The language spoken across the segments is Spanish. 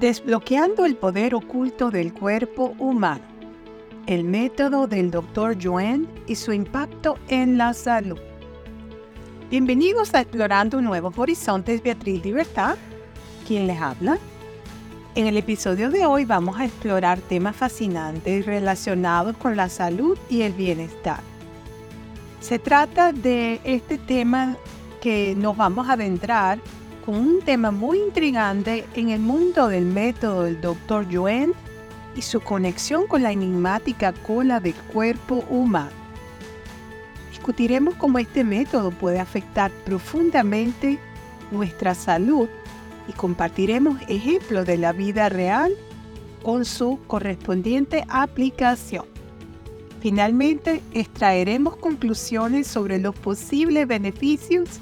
Desbloqueando el poder oculto del cuerpo humano. El método del Dr. Joanne y su impacto en la salud. Bienvenidos a Explorando Nuevos Horizontes, Beatriz Libertad, quien les habla. En el episodio de hoy vamos a explorar temas fascinantes relacionados con la salud y el bienestar. Se trata de este tema que nos vamos a adentrar un tema muy intrigante en el mundo del método del Dr. Joen y su conexión con la enigmática cola del cuerpo humano. Discutiremos cómo este método puede afectar profundamente nuestra salud y compartiremos ejemplos de la vida real con su correspondiente aplicación. Finalmente, extraeremos conclusiones sobre los posibles beneficios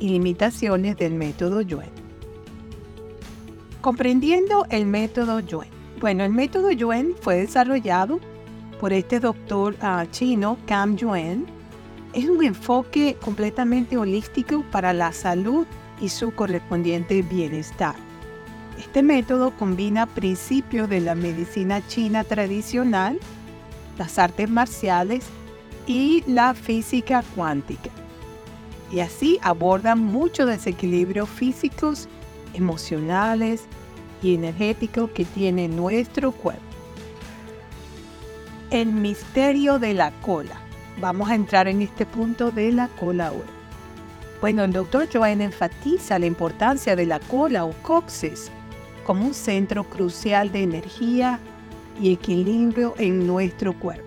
y limitaciones del método Yuen. Comprendiendo el método Yuen. Bueno, el método Yuen fue desarrollado por este doctor uh, chino, Cam Yuen. Es un enfoque completamente holístico para la salud y su correspondiente bienestar. Este método combina principios de la medicina china tradicional, las artes marciales y la física cuántica y así abordan muchos desequilibrios físicos, emocionales y energéticos que tiene nuestro cuerpo. El misterio de la cola. Vamos a entrar en este punto de la cola ahora. Bueno, el doctor Joanne enfatiza la importancia de la cola o coxis como un centro crucial de energía y equilibrio en nuestro cuerpo.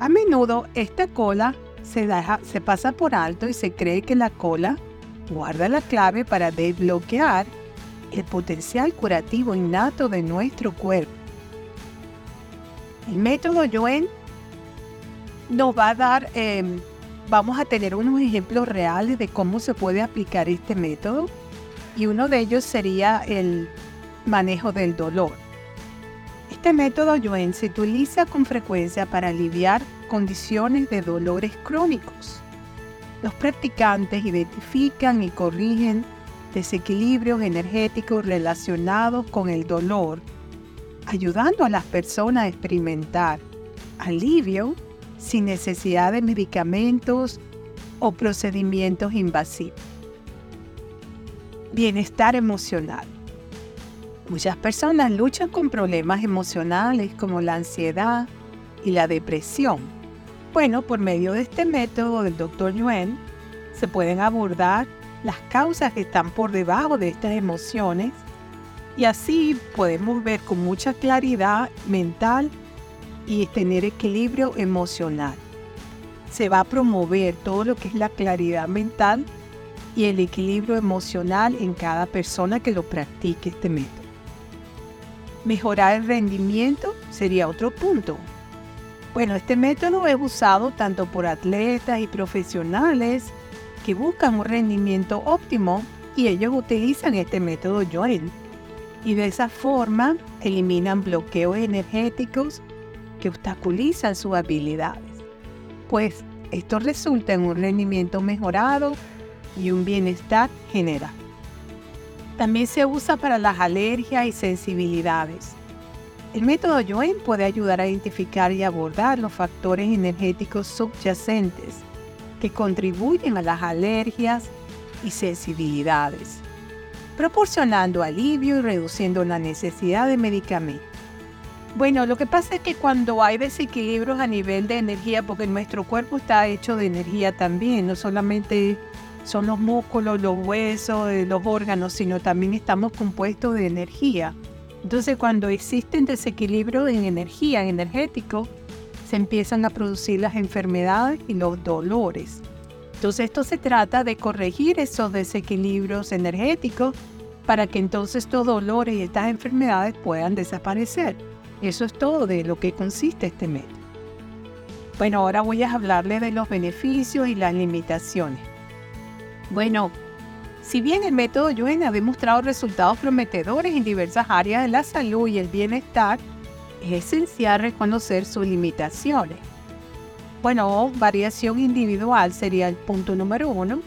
A menudo esta cola se, pasa por alto y se cree que la cola guarda la clave para desbloquear el potencial curativo innato de nuestro cuerpo. El método Yuen nos va a dar, em, vamos a tener unos ejemplos reales de cómo se puede aplicar este método y uno de ellos sería el manejo del dolor. Este método Yuen se utiliza con frecuencia para aliviar condiciones de dolores crónicos. Los practicantes identifican y corrigen desequilibrios energéticos relacionados con el dolor, ayudando a las personas a experimentar alivio sin necesidad de medicamentos o procedimientos invasivos. Bienestar emocional. Muchas personas luchan con problemas emocionales como la ansiedad y la depresión bueno, por medio de este método del Dr. Yuen se pueden abordar las causas que están por debajo de estas emociones y así podemos ver con mucha claridad mental y tener equilibrio emocional. Se va a promover todo lo que es la claridad mental y el equilibrio emocional en cada persona que lo practique este método. Mejorar el rendimiento sería otro punto. Bueno, este método es usado tanto por atletas y profesionales que buscan un rendimiento óptimo y ellos utilizan este método Joel. Y de esa forma eliminan bloqueos energéticos que obstaculizan sus habilidades. Pues esto resulta en un rendimiento mejorado y un bienestar general. También se usa para las alergias y sensibilidades. El método Joen puede ayudar a identificar y abordar los factores energéticos subyacentes que contribuyen a las alergias y sensibilidades, proporcionando alivio y reduciendo la necesidad de medicamentos. Bueno, lo que pasa es que cuando hay desequilibrios a nivel de energía, porque nuestro cuerpo está hecho de energía también, no solamente son los músculos, los huesos, eh, los órganos, sino también estamos compuestos de energía. Entonces, cuando existen desequilibrios en energía, energético, se empiezan a producir las enfermedades y los dolores. Entonces, esto se trata de corregir esos desequilibrios energéticos para que entonces estos dolores y estas enfermedades puedan desaparecer. Eso es todo de lo que consiste este método. Bueno, ahora voy a hablarle de los beneficios y las limitaciones. Bueno, si bien el método Yuen ha demostrado resultados prometedores en diversas áreas de la salud y el bienestar, es esencial reconocer sus limitaciones. Bueno, variación individual sería el punto número uno.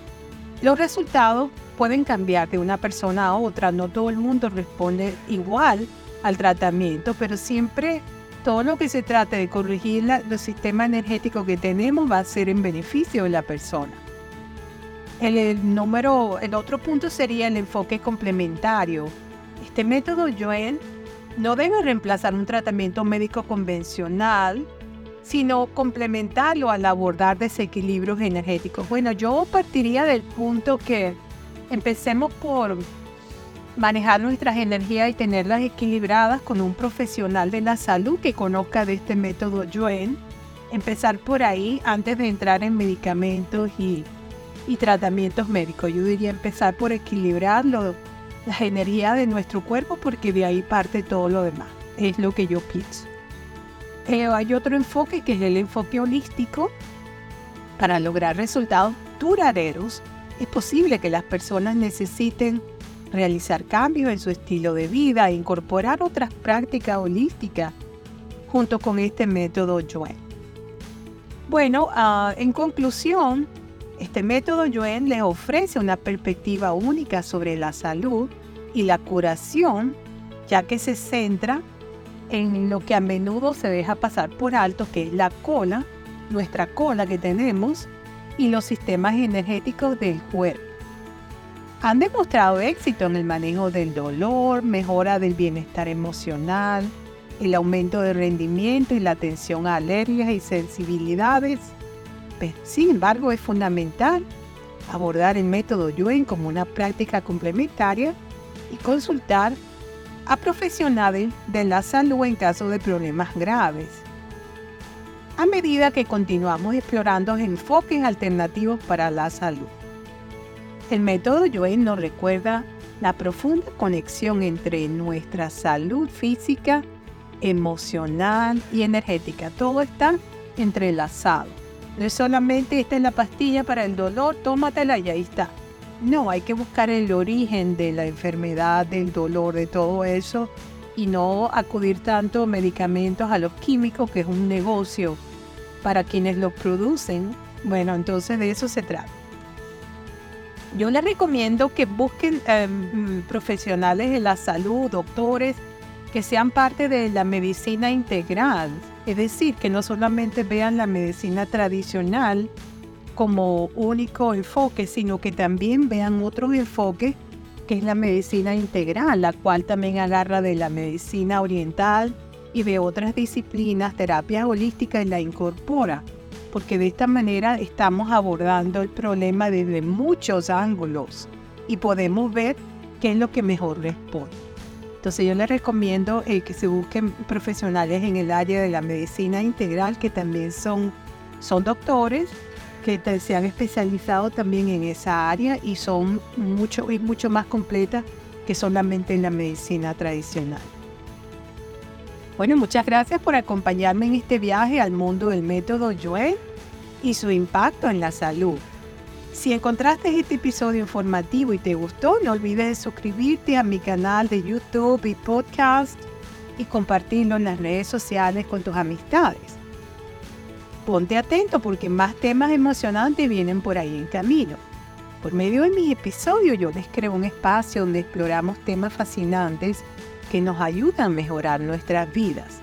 Los resultados pueden cambiar de una persona a otra, no todo el mundo responde igual al tratamiento, pero siempre todo lo que se trate de corregir la, los sistemas energéticos que tenemos va a ser en beneficio de la persona. El, número, el otro punto sería el enfoque complementario. Este método Joel no debe reemplazar un tratamiento médico convencional, sino complementarlo al abordar desequilibrios energéticos. Bueno, yo partiría del punto que empecemos por manejar nuestras energías y tenerlas equilibradas con un profesional de la salud que conozca de este método Joen. Empezar por ahí antes de entrar en medicamentos y, tratamientos médicos. Yo diría empezar por equilibrar las energías de nuestro cuerpo porque de ahí parte todo lo demás. Es lo que yo pienso. Eh, hay otro enfoque que es el enfoque holístico para lograr resultados duraderos. Es posible que las personas necesiten realizar cambios en su estilo de vida e incorporar otras prácticas holísticas junto con este método Joen. Bueno, ah, en conclusión, este método Joen les ofrece una perspectiva única sobre la salud y la curación, ya que se centra en lo que a menudo se deja pasar por alto, que es la cola, nuestra cola que tenemos, y los sistemas energéticos del cuerpo han demostrado éxito en el manejo del dolor, mejora del bienestar emocional, el aumento de rendimiento y la atención a alergias y sensibilidades. Sin embargo, es fundamental abordar el método Yuen como una práctica complementaria y consultar a profesionales de la salud en caso de problemas graves. A medida que continuamos explorando enfoques alternativos para la salud. El método Joen nos recuerda la profunda conexión entre nuestra salud física, emocional y energética. Todo está entrelazado. No es solamente esta es la pastilla para el dolor, tómatela y ahí está. No, hay que buscar el origen de la enfermedad, del dolor, de todo eso y no acudir tanto a medicamentos, a los químicos, que es un negocio para quienes los producen. Bueno, entonces de eso se trata. Yo les recomiendo que busquen em, profesionales de la salud, doctores, que sean parte de la medicina integral. Es decir, que no solamente vean la medicina tradicional como único enfoque, sino que también vean otros enfoques, que es la medicina integral, la cual también agarra de la medicina oriental y de otras disciplinas, terapia holística y la incorpora porque de esta manera estamos abordando el problema desde muchos ángulos y podemos ver qué es lo que mejor responde. Entonces yo les recomiendo eh, que se busquen profesionales en el área de la medicina integral que también son, son doctores que se han especializado también en esa área y son mucho, y mucho más completas que solamente en la medicina tradicional. Bueno, muchas gracias por acompañarme en este viaje al mundo del método Joel y su impacto en la salud. Si encontraste este episodio informativo y te gustó, no olvides suscribirte a mi canal de YouTube y podcast y compartirlo en las redes sociales con tus amistades. Ponte atento porque más temas emocionantes vienen por ahí en camino. Por medio de mis episodios yo les creo un espacio donde exploramos temas fascinantes que nos ayudan a mejorar nuestras vidas.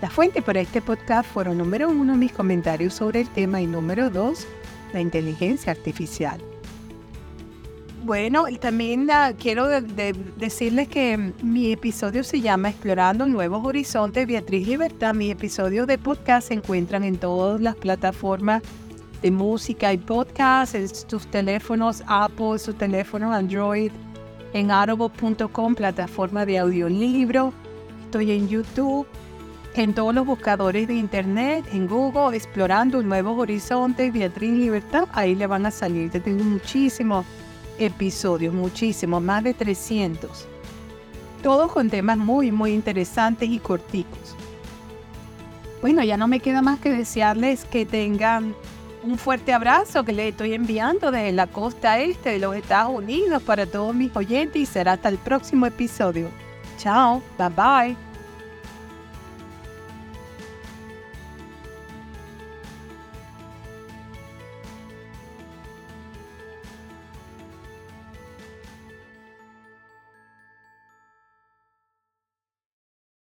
La fuente para este podcast fueron número uno mis comentarios sobre el tema y número dos la inteligencia artificial. Bueno, también quiero decirles que mi episodio se llama Explorando Nuevos Horizontes Beatriz Libertad. Mi episodio de podcast se encuentran en todas las plataformas de música y podcast, en sus teléfonos Apple, su teléfono Android, en audible.com, plataforma de audiolibro. Estoy en YouTube, en todos los buscadores de internet, en Google, explorando nuevos horizontes, Beatriz Libertad. Ahí le van a salir. Tengo muchísimos episodios, muchísimos, más de 300. Todos con temas muy, muy interesantes y corticos. Bueno, ya no me queda más que desearles que tengan un fuerte abrazo que les estoy enviando desde la costa este de los Estados Unidos para todos mis oyentes y será hasta el próximo episodio. Chao, bye bye.